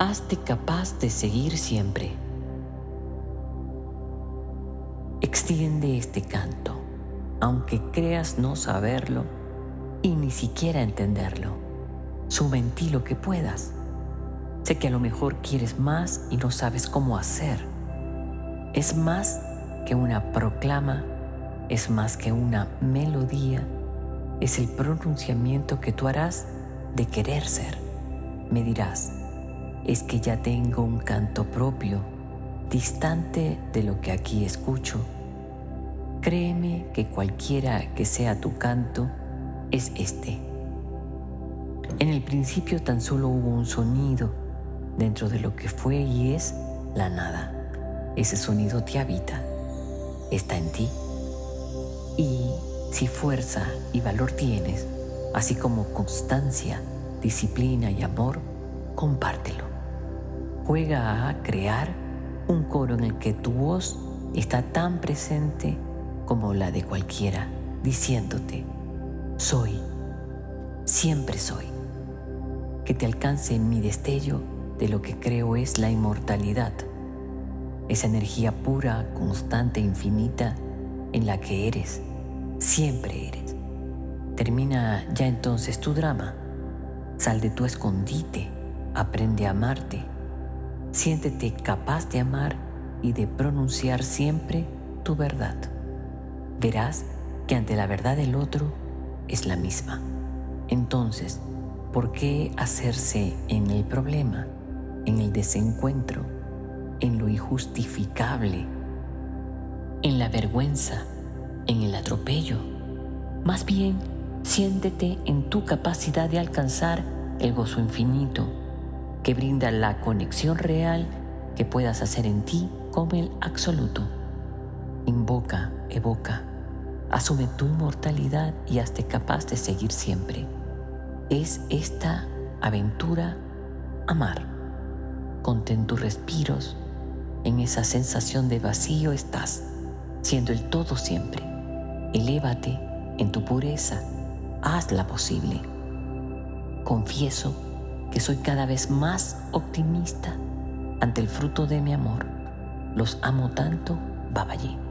hazte capaz de seguir siempre. Extiende este canto, aunque creas no saberlo y ni siquiera entenderlo. Suma en ti lo que puedas. Sé que a lo mejor quieres más y no sabes cómo hacer. Es más que una proclama, es más que una melodía, es el pronunciamiento que tú harás de querer ser. Me dirás, es que ya tengo un canto propio, distante de lo que aquí escucho. Créeme que cualquiera que sea tu canto es este. En el principio tan solo hubo un sonido dentro de lo que fue y es la nada. Ese sonido te habita, está en ti. Y si fuerza y valor tienes, así como constancia, disciplina y amor, compártelo. Juega a crear un coro en el que tu voz está tan presente como la de cualquiera, diciéndote, soy, siempre soy. Que te alcance mi destello de lo que creo es la inmortalidad, esa energía pura, constante, infinita en la que eres, siempre eres. Termina ya entonces tu drama, sal de tu escondite, aprende a amarte, siéntete capaz de amar y de pronunciar siempre tu verdad. Verás que ante la verdad del otro es la misma. Entonces, ¿por qué hacerse en el problema, en el desencuentro, en lo injustificable, en la vergüenza, en el atropello? Más bien, siéntete en tu capacidad de alcanzar el gozo infinito que brinda la conexión real que puedas hacer en ti como el absoluto. Invoca, evoca, asume tu inmortalidad y hazte capaz de seguir siempre. Es esta aventura amar. Contén tus respiros, en esa sensación de vacío estás, siendo el todo siempre. Elévate en tu pureza, hazla posible. Confieso que soy cada vez más optimista ante el fruto de mi amor. Los amo tanto, Babaji.